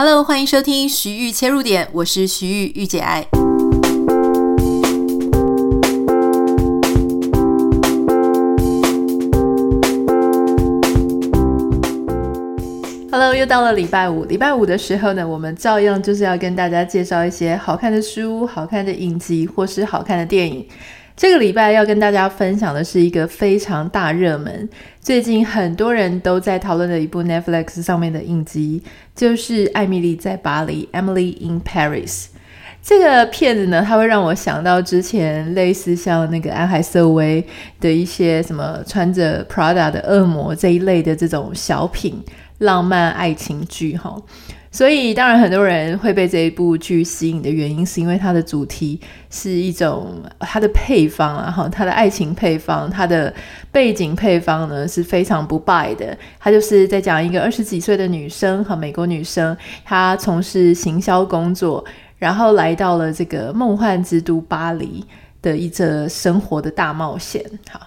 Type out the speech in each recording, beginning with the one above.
Hello，欢迎收听徐玉切入点，我是徐玉御姐爱。Hello，又到了礼拜五。礼拜五的时候呢，我们照样就是要跟大家介绍一些好看的书、好看的影集或是好看的电影。这个礼拜要跟大家分享的是一个非常大热门，最近很多人都在讨论的一部 Netflix 上面的影集，就是《艾米莉在巴黎》（Emily in Paris）。这个片子呢，它会让我想到之前类似像那个安海瑟薇的一些什么穿着 Prada 的恶魔这一类的这种小品。浪漫爱情剧哈，所以当然很多人会被这一部剧吸引的原因，是因为它的主题是一种它的配方啊哈，它的爱情配方，它的背景配方呢是非常不败的。它就是在讲一个二十几岁的女生和美国女生，她从事行销工作，然后来到了这个梦幻之都巴黎的一则生活的大冒险。好。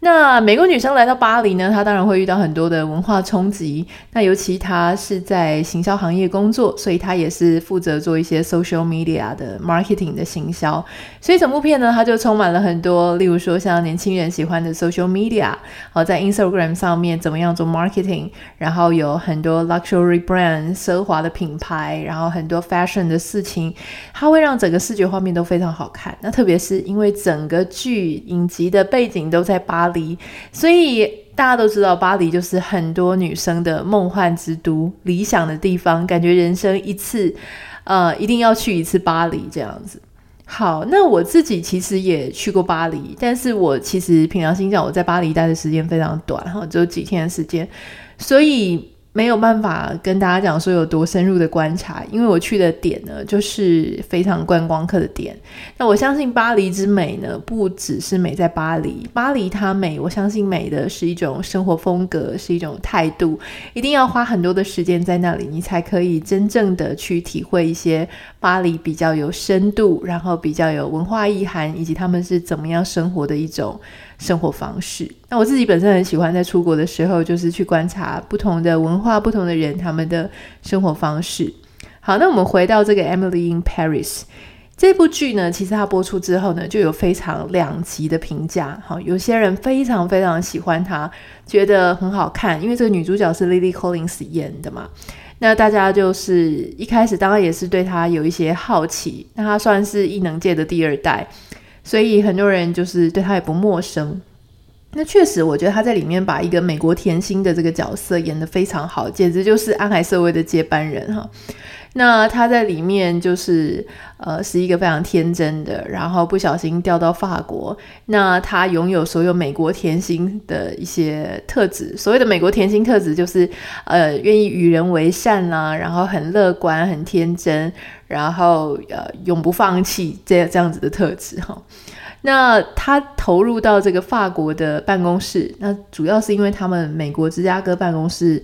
那美国女生来到巴黎呢，她当然会遇到很多的文化冲击。那尤其她是在行销行业工作，所以她也是负责做一些 social media 的 marketing 的行销。所以整部片呢，它就充满了很多，例如说像年轻人喜欢的 social media，好，在 Instagram 上面怎么样做 marketing，然后有很多 luxury brand 奢华的品牌，然后很多 fashion 的事情，它会让整个视觉画面都非常好看。那特别是因为整个剧影集的背景都在巴黎。黎，所以大家都知道，巴黎就是很多女生的梦幻之都、理想的地方，感觉人生一次，呃，一定要去一次巴黎这样子。好，那我自己其实也去过巴黎，但是我其实平常心讲，我在巴黎待的时间非常短，哈，只有几天的时间，所以。没有办法跟大家讲说有多深入的观察，因为我去的点呢，就是非常观光客的点。那我相信巴黎之美呢，不只是美在巴黎，巴黎它美，我相信美的是一种生活风格，是一种态度，一定要花很多的时间在那里，你才可以真正的去体会一些巴黎比较有深度，然后比较有文化意涵，以及他们是怎么样生活的一种生活方式。那我自己本身很喜欢在出国的时候，就是去观察不同的文化、不同的人他们的生活方式。好，那我们回到这个《Emily in Paris》这部剧呢，其实它播出之后呢，就有非常两极的评价。好，有些人非常非常喜欢它，觉得很好看，因为这个女主角是 Lily Collins 演的嘛。那大家就是一开始当然也是对她有一些好奇。那她算是异能界的第二代，所以很多人就是对他也不陌生。那确实，我觉得他在里面把一个美国甜心的这个角色演得非常好，简直就是安海瑟薇的接班人哈。那他在里面就是呃是一个非常天真的，然后不小心掉到法国，那他拥有所有美国甜心的一些特质。所谓的美国甜心特质就是呃愿意与人为善啦，然后很乐观、很天真，然后呃永不放弃这样这样子的特质哈。那他投入到这个法国的办公室，那主要是因为他们美国芝加哥办公室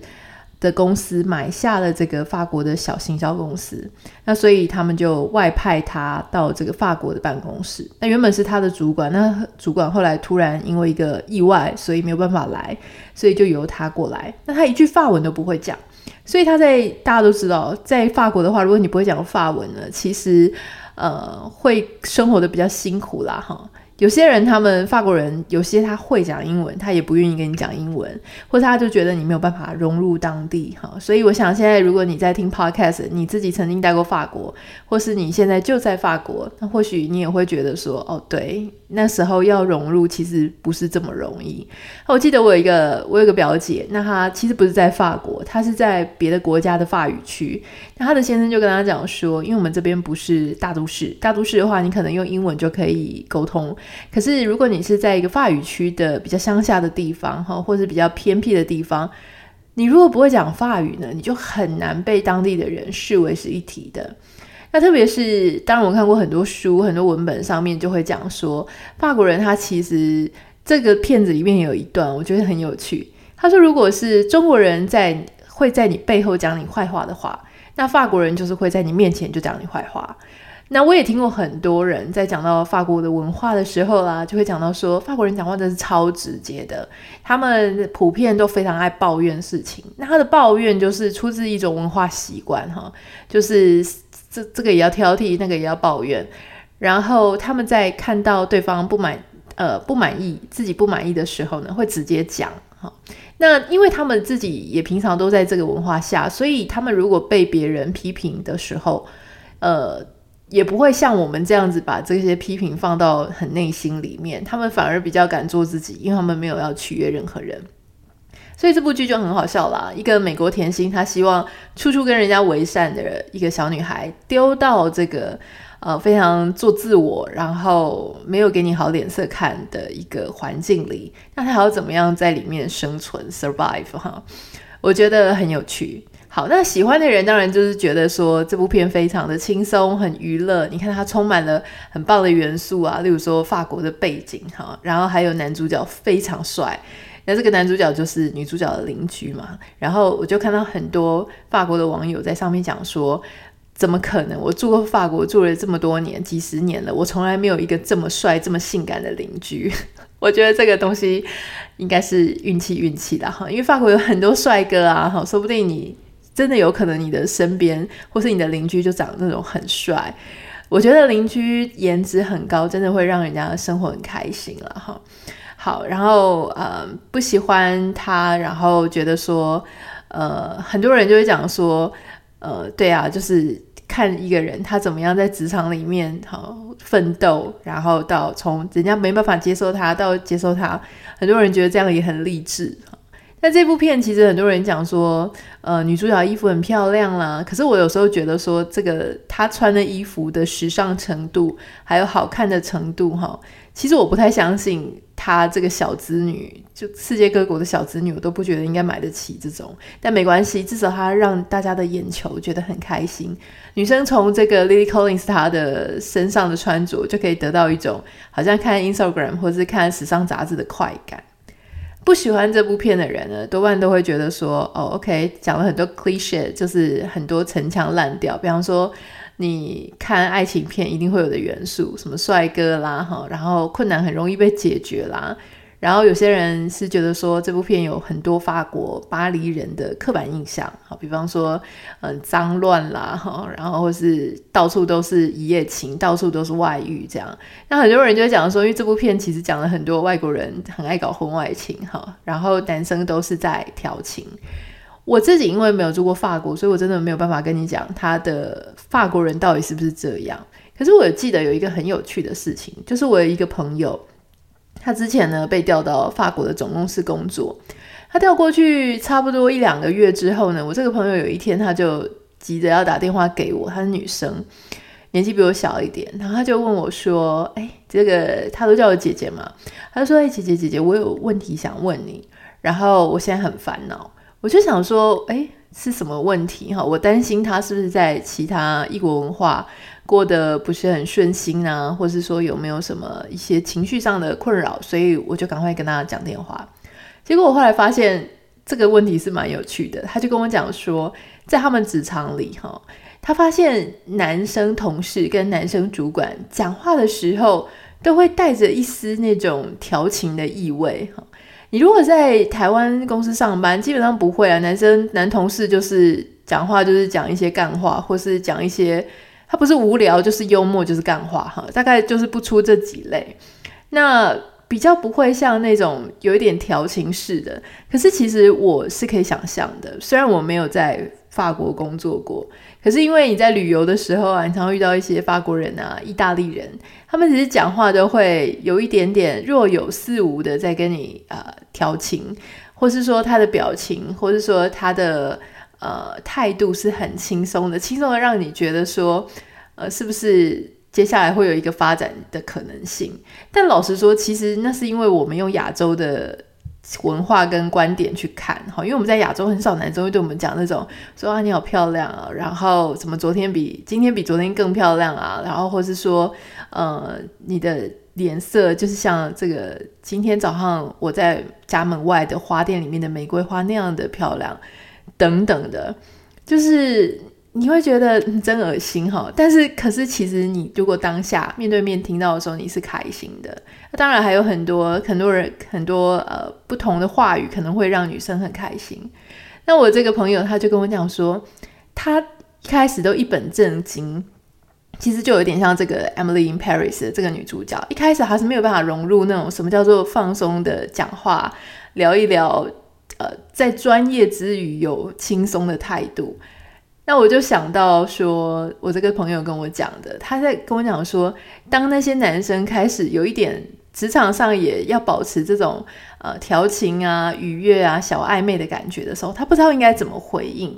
的公司买下了这个法国的小行销公司，那所以他们就外派他到这个法国的办公室。那原本是他的主管，那主管后来突然因为一个意外，所以没有办法来，所以就由他过来。那他一句法文都不会讲，所以他在大家都知道，在法国的话，如果你不会讲法文呢，其实。呃，会生活的比较辛苦啦，哈。有些人，他们法国人，有些他会讲英文，他也不愿意跟你讲英文，或者他就觉得你没有办法融入当地，哈。所以我想，现在如果你在听 podcast，你自己曾经待过法国，或是你现在就在法国，那或许你也会觉得说，哦，对，那时候要融入其实不是这么容易。我记得我有一个，我有个表姐，那她其实不是在法国，她是在别的国家的法语区。那她的先生就跟她讲说，因为我们这边不是大都市，大都市的话，你可能用英文就可以沟通。可是，如果你是在一个法语区的比较乡下的地方，哈，或是比较偏僻的地方，你如果不会讲法语呢，你就很难被当地的人视为是一体的。那特别是，当然我看过很多书、很多文本上面就会讲说，法国人他其实这个片子里面有一段，我觉得很有趣。他说，如果是中国人在会在你背后讲你坏话的话，那法国人就是会在你面前就讲你坏话。那我也听过很多人在讲到法国的文化的时候啦，就会讲到说法国人讲话真是超直接的，他们普遍都非常爱抱怨事情。那他的抱怨就是出自一种文化习惯哈，就是这这个也要挑剔，那个也要抱怨。然后他们在看到对方不满呃不满意自己不满意的时候呢，会直接讲哈。那因为他们自己也平常都在这个文化下，所以他们如果被别人批评的时候，呃。也不会像我们这样子把这些批评放到很内心里面，他们反而比较敢做自己，因为他们没有要取悦任何人。所以这部剧就很好笑啦。一个美国甜心，她希望处处跟人家为善的一个小女孩，丢到这个呃非常做自我，然后没有给你好脸色看的一个环境里，那她还要怎么样在里面生存 survive 哈？我觉得很有趣。好，那喜欢的人当然就是觉得说这部片非常的轻松，很娱乐。你看它充满了很棒的元素啊，例如说法国的背景哈，然后还有男主角非常帅。那这个男主角就是女主角的邻居嘛。然后我就看到很多法国的网友在上面讲说，怎么可能？我住过法国住了这么多年，几十年了，我从来没有一个这么帅、这么性感的邻居。我觉得这个东西应该是运气运气的哈，因为法国有很多帅哥啊，哈，说不定你。真的有可能你的身边或是你的邻居就长那种很帅，我觉得邻居颜值很高，真的会让人家的生活很开心了哈。好，然后呃不喜欢他，然后觉得说呃很多人就会讲说呃对啊，就是看一个人他怎么样在职场里面好奋斗，然后到从人家没办法接受他到接受他，很多人觉得这样也很励志。那这部片其实很多人讲说，呃，女主角衣服很漂亮啦。可是我有时候觉得说，这个她穿的衣服的时尚程度，还有好看的程度，哈，其实我不太相信她这个小子女，就世界各国的小子女，我都不觉得应该买得起这种。但没关系，至少她让大家的眼球觉得很开心。女生从这个 Lily Collins 她的身上的穿着，就可以得到一种好像看 Instagram 或是看时尚杂志的快感。不喜欢这部片的人呢，多半都会觉得说，哦，OK，讲了很多 cliché，就是很多陈腔滥调。比方说，你看爱情片一定会有的元素，什么帅哥啦，哈，然后困难很容易被解决啦。然后有些人是觉得说，这部片有很多法国巴黎人的刻板印象，好，比方说，嗯，脏乱啦，哈，然后或是到处都是一夜情，到处都是外遇这样。那很多人就会讲说，因为这部片其实讲了很多外国人很爱搞婚外情，哈，然后男生都是在调情。我自己因为没有住过法国，所以我真的没有办法跟你讲他的法国人到底是不是这样。可是我记得有一个很有趣的事情，就是我有一个朋友。他之前呢被调到法国的总公司工作，他调过去差不多一两个月之后呢，我这个朋友有一天他就急着要打电话给我，她是女生，年纪比我小一点，然后他就问我说：“哎，这个他都叫我姐姐嘛？”他就说：“哎，姐姐姐姐，我有问题想问你，然后我现在很烦恼，我就想说，哎，是什么问题？哈，我担心他是不是在其他异国文化。”过得不是很顺心啊，或是说有没有什么一些情绪上的困扰，所以我就赶快跟他讲电话。结果我后来发现这个问题是蛮有趣的，他就跟我讲说，在他们职场里，哈，他发现男生同事跟男生主管讲话的时候，都会带着一丝那种调情的意味。哈，你如果在台湾公司上班，基本上不会啊，男生男同事就是讲话就是讲一些干话，或是讲一些。他不是无聊，就是幽默，就是干话哈，大概就是不出这几类。那比较不会像那种有一点调情式的。可是其实我是可以想象的，虽然我没有在法国工作过，可是因为你在旅游的时候啊，你常常遇到一些法国人啊、意大利人，他们其实讲话都会有一点点若有似无的在跟你呃调情，或是说他的表情，或是说他的。呃，态度是很轻松的，轻松的让你觉得说，呃，是不是接下来会有一个发展的可能性？但老实说，其实那是因为我们用亚洲的文化跟观点去看，哈，因为我们在亚洲很少男生会对我们讲那种说啊，你好漂亮啊，然后怎么昨天比今天比昨天更漂亮啊，然后或是说，呃，你的脸色就是像这个今天早上我在家门外的花店里面的玫瑰花那样的漂亮。等等的，就是你会觉得真恶心哈。但是可是其实你如果当下面对面听到的时候，你是开心的。那当然还有很多很多人很多呃不同的话语可能会让女生很开心。那我这个朋友他就跟我讲说，他一开始都一本正经。其实就有点像这个 Emily in Paris 的这个女主角，一开始还是没有办法融入那种什么叫做放松的讲话，聊一聊，呃，在专业之余有轻松的态度。那我就想到说，我这个朋友跟我讲的，他在跟我讲说，当那些男生开始有一点职场上也要保持这种呃调情啊、愉悦啊、小暧昧的感觉的时候，他不知道应该怎么回应。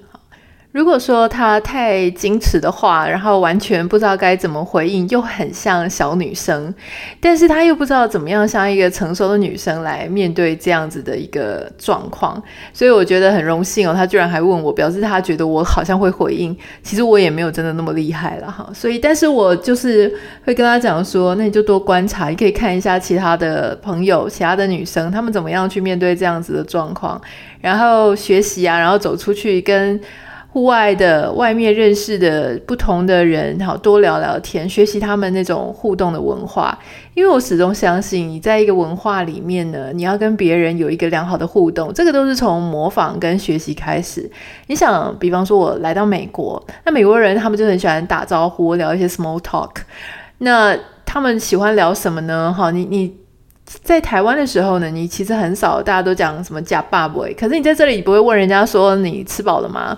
如果说他太矜持的话，然后完全不知道该怎么回应，又很像小女生，但是他又不知道怎么样像一个成熟的女生来面对这样子的一个状况，所以我觉得很荣幸哦，他居然还问我，表示他觉得我好像会回应，其实我也没有真的那么厉害了哈，所以但是我就是会跟他讲说，那你就多观察，你可以看一下其他的朋友、其他的女生，她们怎么样去面对这样子的状况，然后学习啊，然后走出去跟。户外的外面认识的不同的人，好多聊聊天，学习他们那种互动的文化。因为我始终相信，你在一个文化里面呢，你要跟别人有一个良好的互动，这个都是从模仿跟学习开始。你想，比方说我来到美国，那美国人他们就很喜欢打招呼，聊一些 small talk。那他们喜欢聊什么呢？哈，你你在台湾的时候呢，你其实很少，大家都讲什么呷饱未，可是你在这里不会问人家说你吃饱了吗？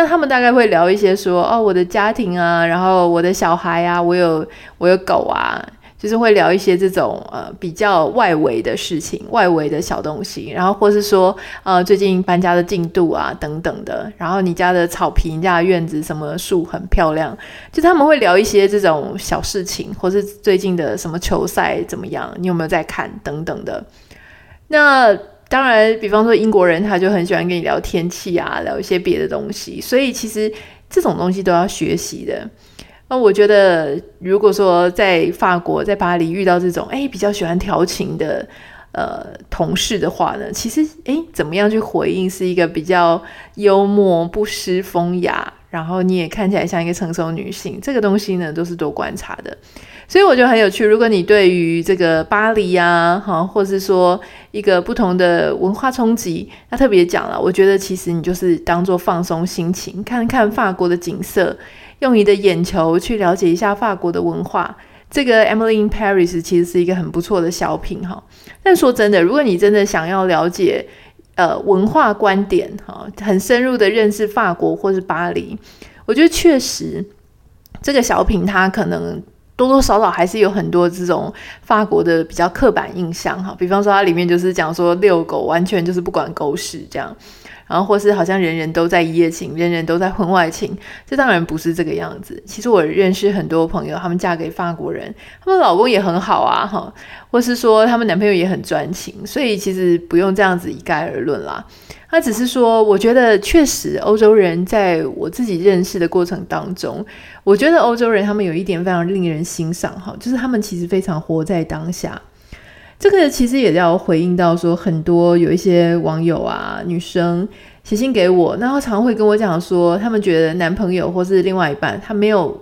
那他们大概会聊一些说哦，我的家庭啊，然后我的小孩啊，我有我有狗啊，就是会聊一些这种呃比较外围的事情，外围的小东西，然后或是说呃最近搬家的进度啊等等的，然后你家的草坪、你家的院子什么树很漂亮，就他们会聊一些这种小事情，或是最近的什么球赛怎么样，你有没有在看等等的，那。当然，比方说英国人，他就很喜欢跟你聊天气啊，聊一些别的东西。所以其实这种东西都要学习的。那我觉得，如果说在法国、在巴黎遇到这种诶比较喜欢调情的呃同事的话呢，其实诶怎么样去回应是一个比较幽默、不失风雅，然后你也看起来像一个成熟女性，这个东西呢都是多观察的。所以我觉得很有趣。如果你对于这个巴黎啊，哈，或是说一个不同的文化冲击，那特别讲了，我觉得其实你就是当做放松心情，看看法国的景色，用你的眼球去了解一下法国的文化。这个《Emily in Paris》其实是一个很不错的小品哈。但说真的，如果你真的想要了解呃文化观点哈，很深入的认识法国或是巴黎，我觉得确实这个小品它可能。多多少少还是有很多这种法国的比较刻板印象哈，比方说它里面就是讲说遛狗完全就是不管狗屎这样，然后或是好像人人都在一夜情，人人都在婚外情，这当然不是这个样子。其实我认识很多朋友，他们嫁给法国人，他们老公也很好啊哈，或是说他们男朋友也很专情，所以其实不用这样子一概而论啦。他只是说，我觉得确实欧洲人在我自己认识的过程当中，我觉得欧洲人他们有一点非常令人欣赏哈，就是他们其实非常活在当下。这个其实也要回应到说，很多有一些网友啊，女生写信给我，然后常会跟我讲说，他们觉得男朋友或是另外一半他没有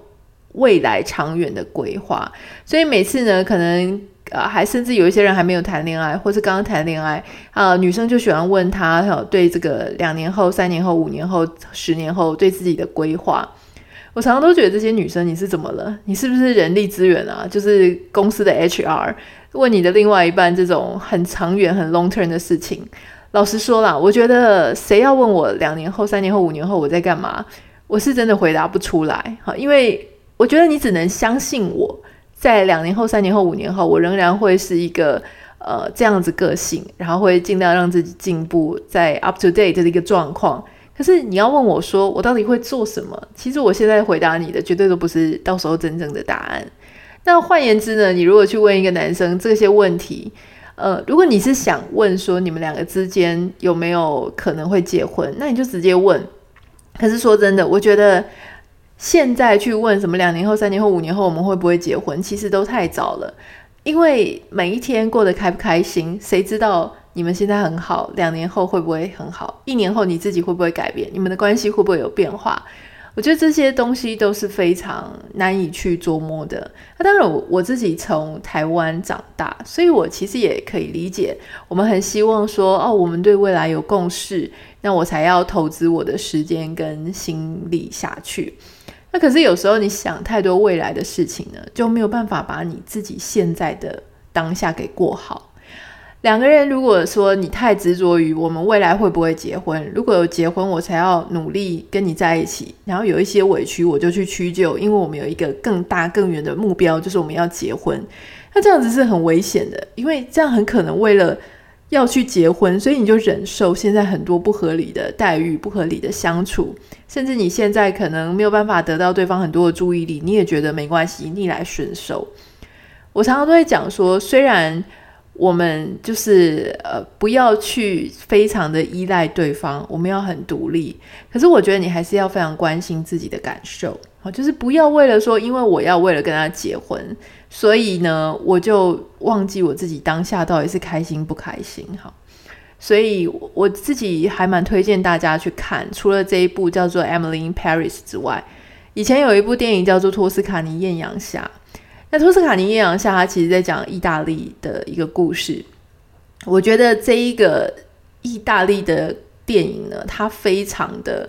未来长远的规划，所以每次呢，可能。呃，还甚至有一些人还没有谈恋爱，或是刚刚谈恋爱啊，女生就喜欢问他，对这个两年后、三年后、五年后、十年后对自己的规划。我常常都觉得这些女生，你是怎么了？你是不是人力资源啊？就是公司的 HR 问你的另外一半这种很长远、很 long term 的事情。老实说啦，我觉得谁要问我两年后、三年后、五年后我在干嘛，我是真的回答不出来。哈，因为我觉得你只能相信我。在两年后、三年后、五年后，我仍然会是一个呃这样子个性，然后会尽量让自己进步，在 up to date 的一个状况。可是你要问我说，我到底会做什么？其实我现在回答你的绝对都不是到时候真正的答案。那换言之呢，你如果去问一个男生这些问题，呃，如果你是想问说你们两个之间有没有可能会结婚，那你就直接问。可是说真的，我觉得。现在去问什么两年后、三年后、五年后我们会不会结婚，其实都太早了。因为每一天过得开不开心，谁知道你们现在很好，两年后会不会很好？一年后你自己会不会改变？你们的关系会不会有变化？我觉得这些东西都是非常难以去琢磨的。那当然，我自己从台湾长大，所以我其实也可以理解，我们很希望说，哦，我们对未来有共识，那我才要投资我的时间跟心力下去。那可是有时候你想太多未来的事情呢，就没有办法把你自己现在的当下给过好。两个人如果说你太执着于我们未来会不会结婚，如果有结婚，我才要努力跟你在一起，然后有一些委屈我就去屈就，因为我们有一个更大更远的目标，就是我们要结婚。那这样子是很危险的，因为这样很可能为了要去结婚，所以你就忍受现在很多不合理的待遇、不合理的相处，甚至你现在可能没有办法得到对方很多的注意力，你也觉得没关系，逆来顺受。我常常都会讲说，虽然。我们就是呃，不要去非常的依赖对方，我们要很独立。可是我觉得你还是要非常关心自己的感受，好，就是不要为了说，因为我要为了跟他结婚，所以呢，我就忘记我自己当下到底是开心不开心，哈。所以我自己还蛮推荐大家去看，除了这一部叫做《Emily in Paris》之外，以前有一部电影叫做《托斯卡尼艳阳下》。那托斯卡尼艳阳下，他其实在讲意大利的一个故事。我觉得这一个意大利的电影呢，它非常的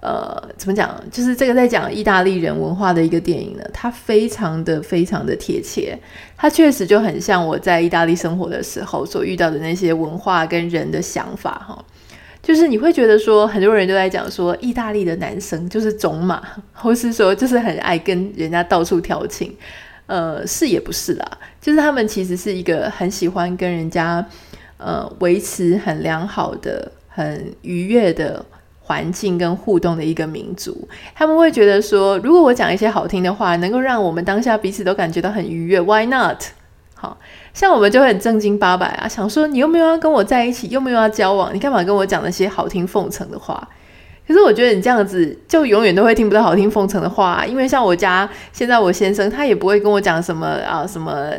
呃，怎么讲？就是这个在讲意大利人文化的一个电影呢，它非常的非常的贴切。它确实就很像我在意大利生活的时候所遇到的那些文化跟人的想法哈。就是你会觉得说，很多人都在讲说，意大利的男生就是种马，或是说就是很爱跟人家到处调情。呃，是也不是啦，就是他们其实是一个很喜欢跟人家呃维持很良好的、很愉悦的环境跟互动的一个民族。他们会觉得说，如果我讲一些好听的话，能够让我们当下彼此都感觉到很愉悦，Why not？好，像我们就会很正经八百啊，想说你又没有要跟我在一起，又没有要交往，你干嘛跟我讲那些好听奉承的话？可是我觉得你这样子就永远都会听不到好听奉承的话，因为像我家现在我先生他也不会跟我讲什么啊什么，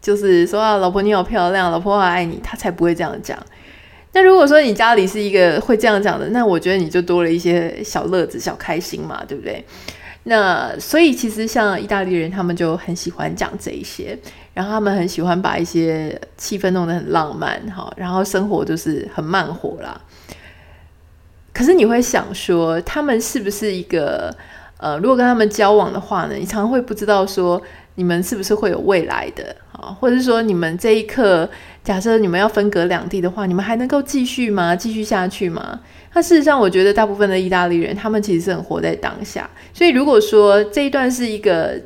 就是说啊老婆你好漂亮，老婆我爱你，他才不会这样讲。那如果说你家里是一个会这样讲的，那我觉得你就多了一些小乐子、小开心嘛，对不对？那所以其实像意大利人他们就很喜欢讲这一些，然后他们很喜欢把一些气氛弄得很浪漫哈，然后生活就是很慢活啦。可是你会想说，他们是不是一个呃，如果跟他们交往的话呢，你常会不知道说你们是不是会有未来的啊？或者是说你们这一刻，假设你们要分隔两地的话，你们还能够继续吗？继续下去吗？那事实上，我觉得大部分的意大利人，他们其实是很活在当下。所以如果说这一段是一个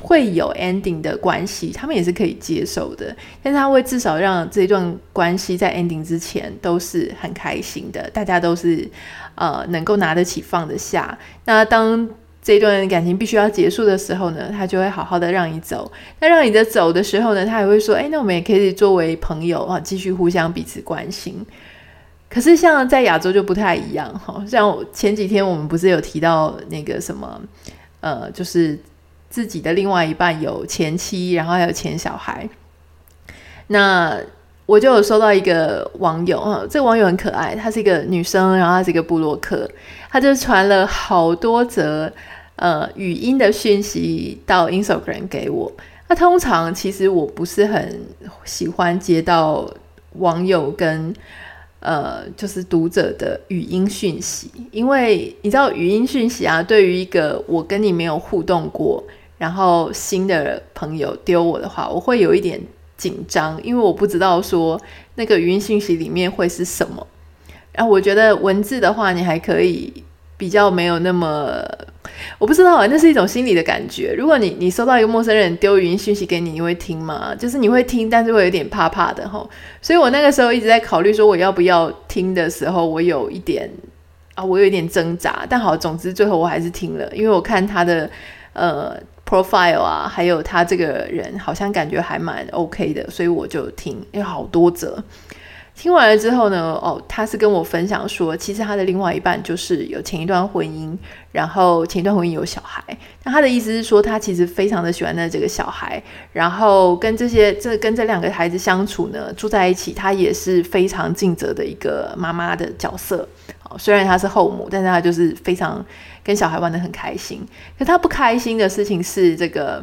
会有 ending 的关系，他们也是可以接受的。但是他会至少让这段关系在 ending 之前都是很开心的，大家都是呃能够拿得起放得下。那当这段感情必须要结束的时候呢，他就会好好的让你走。那让你的走的时候呢，他也会说：“哎，那我们也可以作为朋友啊，继续互相彼此关心。”可是像在亚洲就不太一样哈。像前几天我们不是有提到那个什么呃，就是。自己的另外一半有前妻，然后还有前小孩。那我就有收到一个网友，啊，这个网友很可爱，她是一个女生，然后她是一个部落客，她就传了好多则呃语音的讯息到 Instagram 给我。那通常其实我不是很喜欢接到网友跟呃就是读者的语音讯息，因为你知道语音讯息啊，对于一个我跟你没有互动过。然后新的朋友丢我的话，我会有一点紧张，因为我不知道说那个语音信息里面会是什么。然后我觉得文字的话，你还可以比较没有那么，我不知道啊，那是一种心理的感觉。如果你你收到一个陌生人丢语音信息给你，你会听吗？就是你会听，但是会有点怕怕的吼。所以我那个时候一直在考虑说我要不要听的时候，我有一点啊，我有一点挣扎。但好，总之最后我还是听了，因为我看他的呃。Profile 啊，还有他这个人好像感觉还蛮 OK 的，所以我就听，有好多则。听完了之后呢，哦，他是跟我分享说，其实他的另外一半就是有前一段婚姻，然后前一段婚姻有小孩。那他的意思是说，他其实非常的喜欢那这个小孩，然后跟这些这跟这两个孩子相处呢，住在一起，他也是非常尽责的一个妈妈的角色。哦，虽然他是后母，但是他就是非常。跟小孩玩得很开心。可他不开心的事情是，这个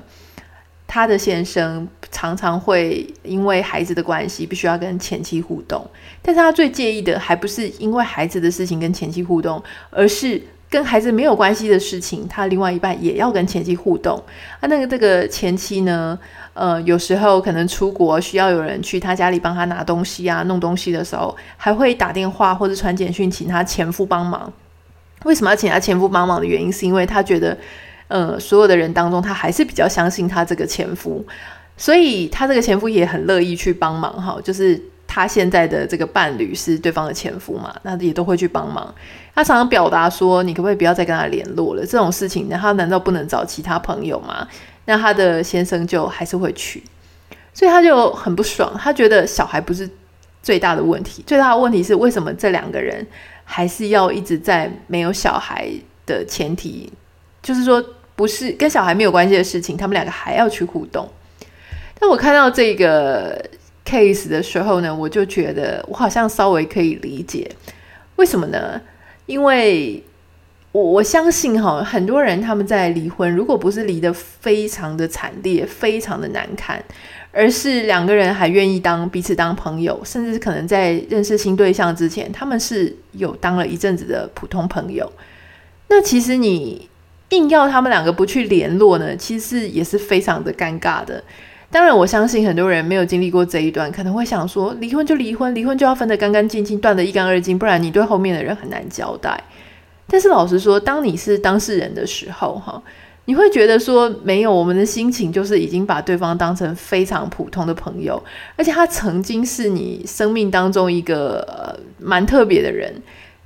他的先生常常会因为孩子的关系，必须要跟前妻互动。但是他最介意的，还不是因为孩子的事情跟前妻互动，而是跟孩子没有关系的事情，他另外一半也要跟前妻互动。啊，那个这个前妻呢？呃，有时候可能出国需要有人去他家里帮他拿东西啊、弄东西的时候，还会打电话或者传简讯请他前夫帮忙。为什么要请他前夫帮忙的原因，是因为他觉得，呃，所有的人当中，他还是比较相信他这个前夫，所以他这个前夫也很乐意去帮忙哈。就是他现在的这个伴侣是对方的前夫嘛，那也都会去帮忙。他常常表达说：“你可不可以不要再跟他联络了？这种事情，他难道不能找其他朋友吗？”那他的先生就还是会去，所以他就很不爽。他觉得小孩不是最大的问题，最大的问题是为什么这两个人还是要一直在没有小孩的前提，就是说不是跟小孩没有关系的事情，他们两个还要去互动。但我看到这个 case 的时候呢，我就觉得我好像稍微可以理解，为什么呢？因为。我我相信哈，很多人他们在离婚，如果不是离得非常的惨烈、非常的难看，而是两个人还愿意当彼此当朋友，甚至可能在认识新对象之前，他们是有当了一阵子的普通朋友。那其实你硬要他们两个不去联络呢，其实也是非常的尴尬的。当然，我相信很多人没有经历过这一段，可能会想说，离婚就离婚，离婚就要分得干干净净，断得一干二净，不然你对后面的人很难交代。但是老实说，当你是当事人的时候，哈，你会觉得说，没有，我们的心情就是已经把对方当成非常普通的朋友，而且他曾经是你生命当中一个呃蛮特别的人，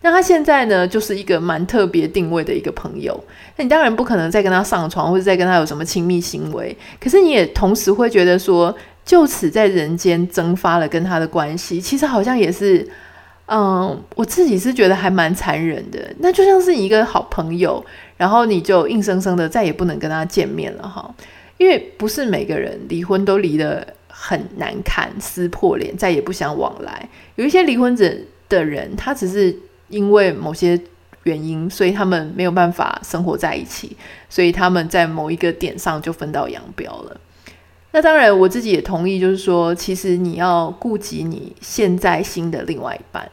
那他现在呢，就是一个蛮特别定位的一个朋友。那你当然不可能再跟他上床，或者再跟他有什么亲密行为，可是你也同时会觉得说，就此在人间蒸发了跟他的关系，其实好像也是。嗯，我自己是觉得还蛮残忍的。那就像是你一个好朋友，然后你就硬生生的再也不能跟他见面了哈。因为不是每个人离婚都离得很难看，撕破脸，再也不想往来。有一些离婚者的人，他只是因为某些原因，所以他们没有办法生活在一起，所以他们在某一个点上就分道扬镳了。那当然，我自己也同意，就是说，其实你要顾及你现在新的另外一半。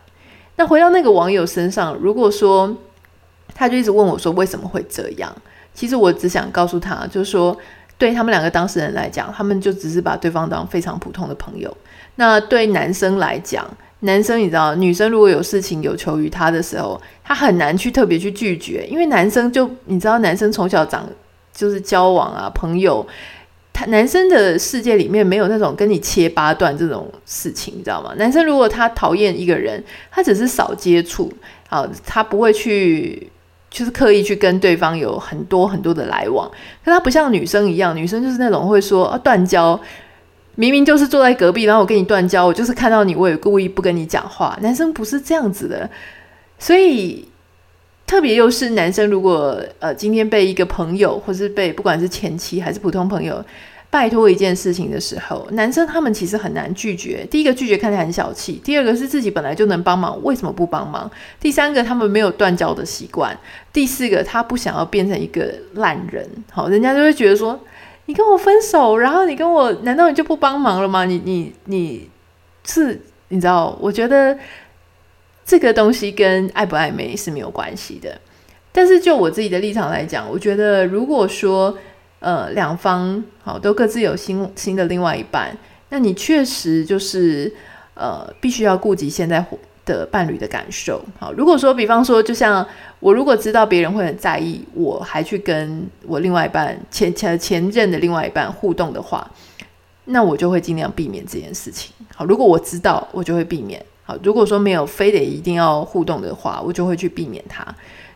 那回到那个网友身上，如果说他就一直问我说为什么会这样，其实我只想告诉他，就是说对他们两个当事人来讲，他们就只是把对方当非常普通的朋友。那对男生来讲，男生你知道，女生如果有事情有求于他的时候，他很难去特别去拒绝，因为男生就你知道，男生从小长就是交往啊，朋友。男生的世界里面没有那种跟你切八段这种事情，你知道吗？男生如果他讨厌一个人，他只是少接触，好，他不会去，就是刻意去跟对方有很多很多的来往。可他不像女生一样，女生就是那种会说啊断交，明明就是坐在隔壁，然后我跟你断交，我就是看到你，我也故意不跟你讲话。男生不是这样子的，所以。特别又是男生，如果呃今天被一个朋友，或是被不管是前妻还是普通朋友拜托一件事情的时候，男生他们其实很难拒绝。第一个拒绝看起来很小气，第二个是自己本来就能帮忙，为什么不帮忙？第三个他们没有断交的习惯，第四个他不想要变成一个烂人。好，人家就会觉得说，你跟我分手，然后你跟我，难道你就不帮忙了吗？你你你是你知道？我觉得。这个东西跟爱不爱美是没有关系的，但是就我自己的立场来讲，我觉得如果说呃两方好都各自有新新的另外一半，那你确实就是呃必须要顾及现在的伴侣的感受。好，如果说比方说，就像我如果知道别人会很在意，我还去跟我另外一半前前前任的另外一半互动的话，那我就会尽量避免这件事情。好，如果我知道，我就会避免。好，如果说没有非得一定要互动的话，我就会去避免它。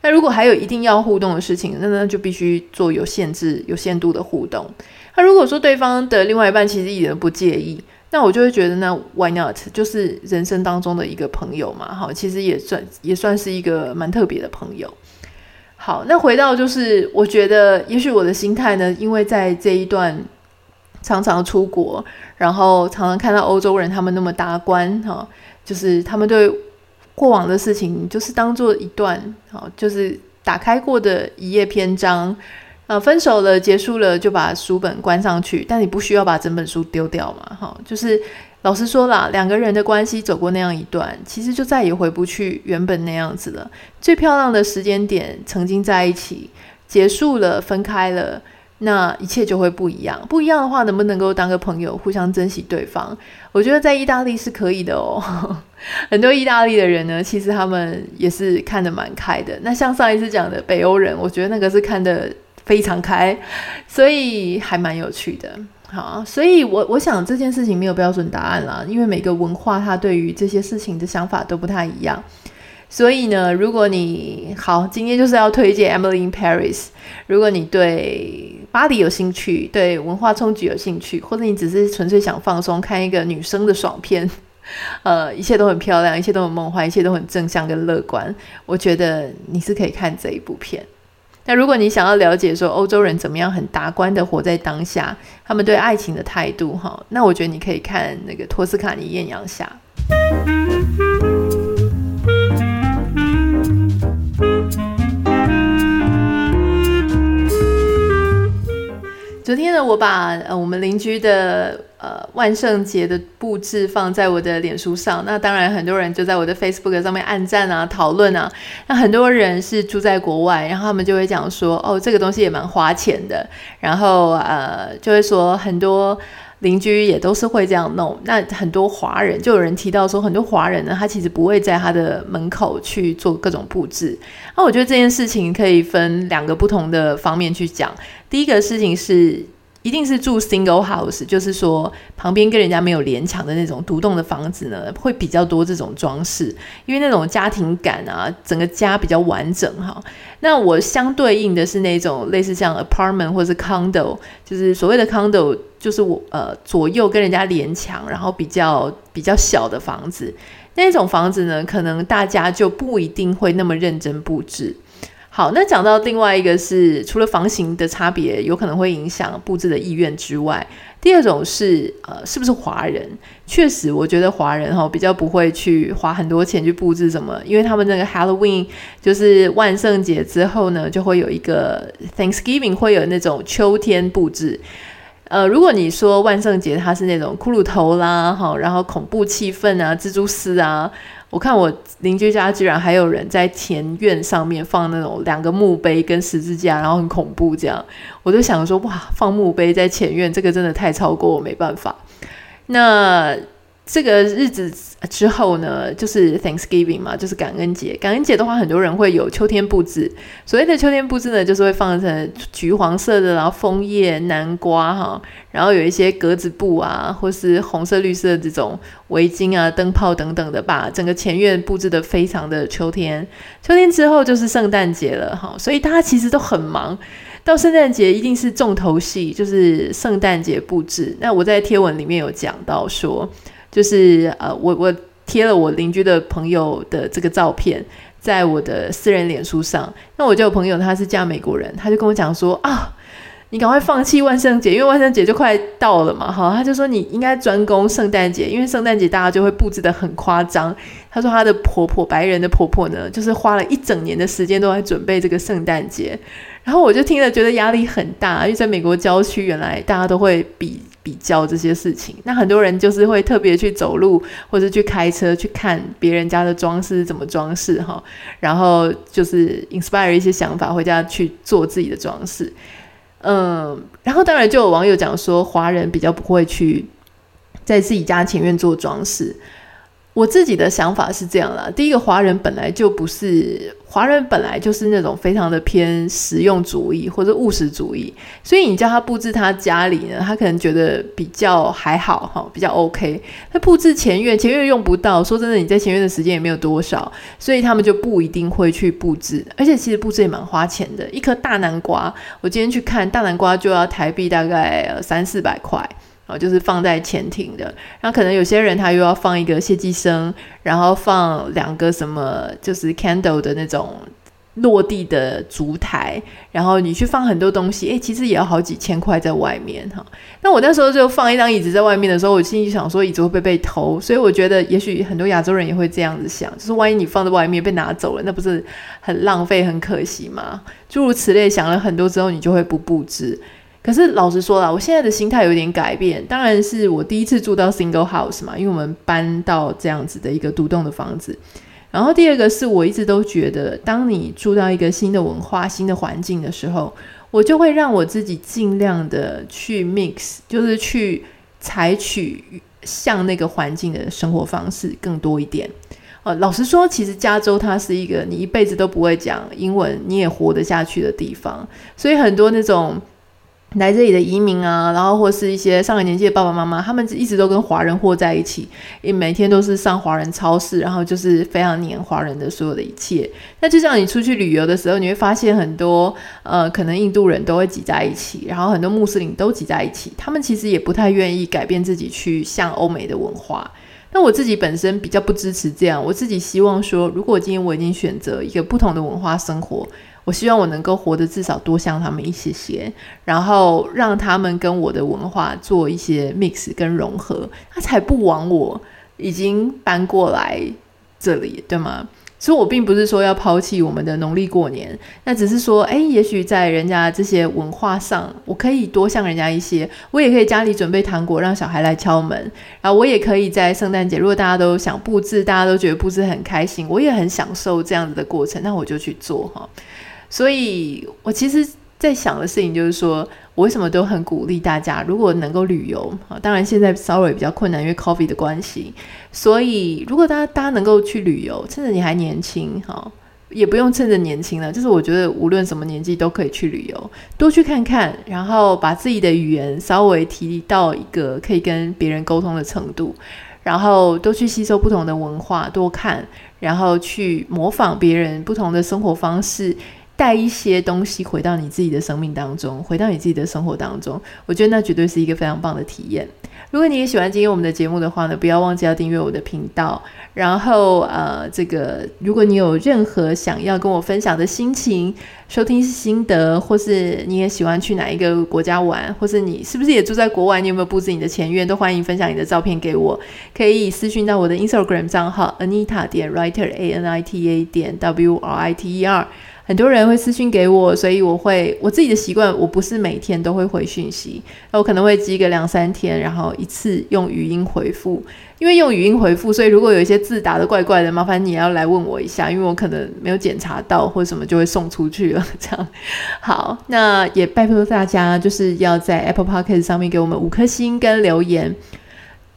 那如果还有一定要互动的事情，那那就必须做有限制、有限度的互动。那如果说对方的另外一半其实一点都不介意，那我就会觉得那 why not？就是人生当中的一个朋友嘛，好，其实也算也算是一个蛮特别的朋友。好，那回到就是，我觉得也许我的心态呢，因为在这一段常常出国，然后常常看到欧洲人他们那么达观哈。就是他们对过往的事情，就是当做一段，好，就是打开过的一页篇章。呃，分手了，结束了，就把书本关上去。但你不需要把整本书丢掉嘛？哈，就是老实说啦，两个人的关系走过那样一段，其实就再也回不去原本那样子了。最漂亮的时间点，曾经在一起，结束了，分开了，那一切就会不一样。不一样的话，能不能够当个朋友，互相珍惜对方？我觉得在意大利是可以的哦。很多意大利的人呢，其实他们也是看得蛮开的。那像上一次讲的北欧人，我觉得那个是看得。非常开，所以还蛮有趣的。好，所以我我想这件事情没有标准答案啦，因为每个文化它对于这些事情的想法都不太一样。所以呢，如果你好，今天就是要推荐《Emily in Paris》。如果你对巴黎有兴趣，对文化冲击有兴趣，或者你只是纯粹想放松，看一个女生的爽片，呃，一切都很漂亮，一切都很梦幻，一切都很正向跟乐观，我觉得你是可以看这一部片。那如果你想要了解说欧洲人怎么样很达观的活在当下，他们对爱情的态度，哈，那我觉得你可以看那个托斯卡尼艳阳下。昨天呢，我把呃我们邻居的呃万圣节的布置放在我的脸书上，那当然很多人就在我的 Facebook 上面按赞啊、讨论啊。那很多人是住在国外，然后他们就会讲说，哦，这个东西也蛮花钱的，然后呃就会说很多。邻居也都是会这样弄。那很多华人就有人提到说，很多华人呢，他其实不会在他的门口去做各种布置。那我觉得这件事情可以分两个不同的方面去讲。第一个事情是。一定是住 single house，就是说旁边跟人家没有连墙的那种独栋的房子呢，会比较多这种装饰，因为那种家庭感啊，整个家比较完整哈。那我相对应的是那种类似像 apartment 或是 condo，就是所谓的 condo，就是我呃左右跟人家连墙，然后比较比较小的房子，那种房子呢，可能大家就不一定会那么认真布置。好，那讲到另外一个是，除了房型的差别有可能会影响布置的意愿之外，第二种是呃，是不是华人？确实，我觉得华人哈比较不会去花很多钱去布置什么，因为他们那个 Halloween 就是万圣节之后呢，就会有一个 Thanksgiving 会有那种秋天布置。呃，如果你说万圣节它是那种骷髅头啦，哈，然后恐怖气氛啊，蜘蛛丝啊。我看我邻居家居然还有人在前院上面放那种两个墓碑跟十字架，然后很恐怖这样，我就想说哇，放墓碑在前院，这个真的太超过我没办法。那。这个日子之后呢，就是 Thanksgiving 嘛，就是感恩节。感恩节的话，很多人会有秋天布置。所谓的秋天布置呢，就是会放成橘黄色的，然后枫叶、南瓜哈，然后有一些格子布啊，或是红色、绿色这种围巾啊、灯泡等等的，把整个前院布置得非常的秋天。秋天之后就是圣诞节了哈，所以大家其实都很忙。到圣诞节一定是重头戏，就是圣诞节布置。那我在贴文里面有讲到说。就是呃，我我贴了我邻居的朋友的这个照片，在我的私人脸书上。那我就有朋友，他是嫁美国人，他就跟我讲说啊，你赶快放弃万圣节，因为万圣节就快到了嘛，哈。他就说你应该专攻圣诞节，因为圣诞节大家就会布置得很夸张。他说他的婆婆，白人的婆婆呢，就是花了一整年的时间都在准备这个圣诞节。然后我就听了，觉得压力很大，因为在美国郊区，原来大家都会比。比较这些事情，那很多人就是会特别去走路，或者去开车去看别人家的装饰怎么装饰哈，然后就是 inspire 一些想法，回家去做自己的装饰。嗯，然后当然就有网友讲说，华人比较不会去在自己家前院做装饰。我自己的想法是这样啦，第一个，华人本来就不是华人，本来就是那种非常的偏实用主义或者务实主义，所以你叫他布置他家里呢，他可能觉得比较还好哈，比较 OK。他布置前院，前院用不到，说真的，你在前院的时间也没有多少，所以他们就不一定会去布置。而且其实布置也蛮花钱的，一颗大南瓜，我今天去看大南瓜就要台币大概三四百块。就是放在前庭的，然后可能有些人他又要放一个谢寄生，然后放两个什么就是 candle 的那种落地的烛台，然后你去放很多东西，诶，其实也要好几千块在外面哈。那我那时候就放一张椅子在外面的时候，我心里想说椅子会不会被偷？所以我觉得也许很多亚洲人也会这样子想，就是万一你放在外面被拿走了，那不是很浪费、很可惜吗？诸如此类，想了很多之后，你就会不布置。可是老实说啦，我现在的心态有点改变。当然是我第一次住到 single house 嘛，因为我们搬到这样子的一个独栋的房子。然后第二个是我一直都觉得，当你住到一个新的文化、新的环境的时候，我就会让我自己尽量的去 mix，就是去采取像那个环境的生活方式更多一点。呃，老实说，其实加州它是一个你一辈子都不会讲英文，你也活得下去的地方，所以很多那种。来这里的移民啊，然后或是一些上了年纪的爸爸妈妈，他们一直都跟华人活在一起，也每天都是上华人超市，然后就是非常黏华人的所有的一切。那就像你出去旅游的时候，你会发现很多呃，可能印度人都会挤在一起，然后很多穆斯林都挤在一起，他们其实也不太愿意改变自己去向欧美的文化。那我自己本身比较不支持这样，我自己希望说，如果今天我已经选择一个不同的文化生活。我希望我能够活得至少多像他们一些些，然后让他们跟我的文化做一些 mix 跟融合，他才不枉我已经搬过来这里，对吗？所以，我并不是说要抛弃我们的农历过年，那只是说，诶，也许在人家这些文化上，我可以多像人家一些，我也可以家里准备糖果让小孩来敲门，然后我也可以在圣诞节，如果大家都想布置，大家都觉得布置很开心，我也很享受这样子的过程，那我就去做哈。所以，我其实在想的事情就是说，我为什么都很鼓励大家，如果能够旅游啊，当然现在稍微比较困难，因为 coffee 的关系。所以，如果大家大家能够去旅游，趁着你还年轻哈，也不用趁着年轻了，就是我觉得无论什么年纪都可以去旅游，多去看看，然后把自己的语言稍微提到一个可以跟别人沟通的程度，然后多去吸收不同的文化，多看，然后去模仿别人不同的生活方式。带一些东西回到你自己的生命当中，回到你自己的生活当中，我觉得那绝对是一个非常棒的体验。如果你也喜欢今天我们的节目的话呢，不要忘记要订阅我的频道。然后呃，这个如果你有任何想要跟我分享的心情、收听心得，或是你也喜欢去哪一个国家玩，或是你是不是也住在国外，你有没有布置你的前院，都欢迎分享你的照片给我，可以私讯到我的 Instagram 账号 Anita 点 Writer A N I T A 点 W R I T E R。很多人会私讯给我，所以我会我自己的习惯，我不是每天都会回讯息，我可能会积个两三天，然后一次用语音回复。因为用语音回复，所以如果有一些字打得怪怪的，麻烦你也要来问我一下，因为我可能没有检查到或者什么就会送出去了。这样好，那也拜托大家就是要在 Apple Podcast 上面给我们五颗星跟留言。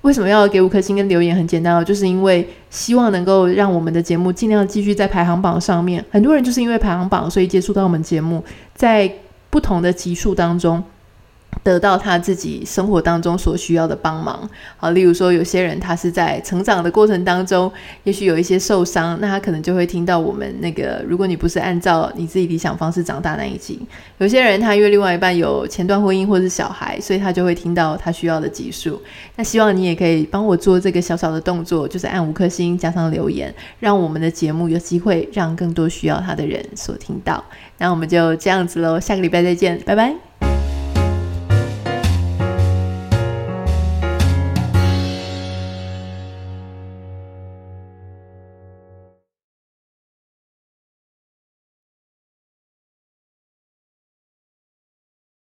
为什么要给五颗星跟留言？很简单哦，就是因为希望能够让我们的节目尽量继续在排行榜上面。很多人就是因为排行榜，所以接触到我们节目，在不同的集数当中。得到他自己生活当中所需要的帮忙，好，例如说有些人他是在成长的过程当中，也许有一些受伤，那他可能就会听到我们那个，如果你不是按照你自己理想方式长大那一集，有些人他因为另外一半有前段婚姻或是小孩，所以他就会听到他需要的集数。那希望你也可以帮我做这个小小的动作，就是按五颗星加上留言，让我们的节目有机会让更多需要他的人所听到。那我们就这样子喽，下个礼拜再见，拜拜。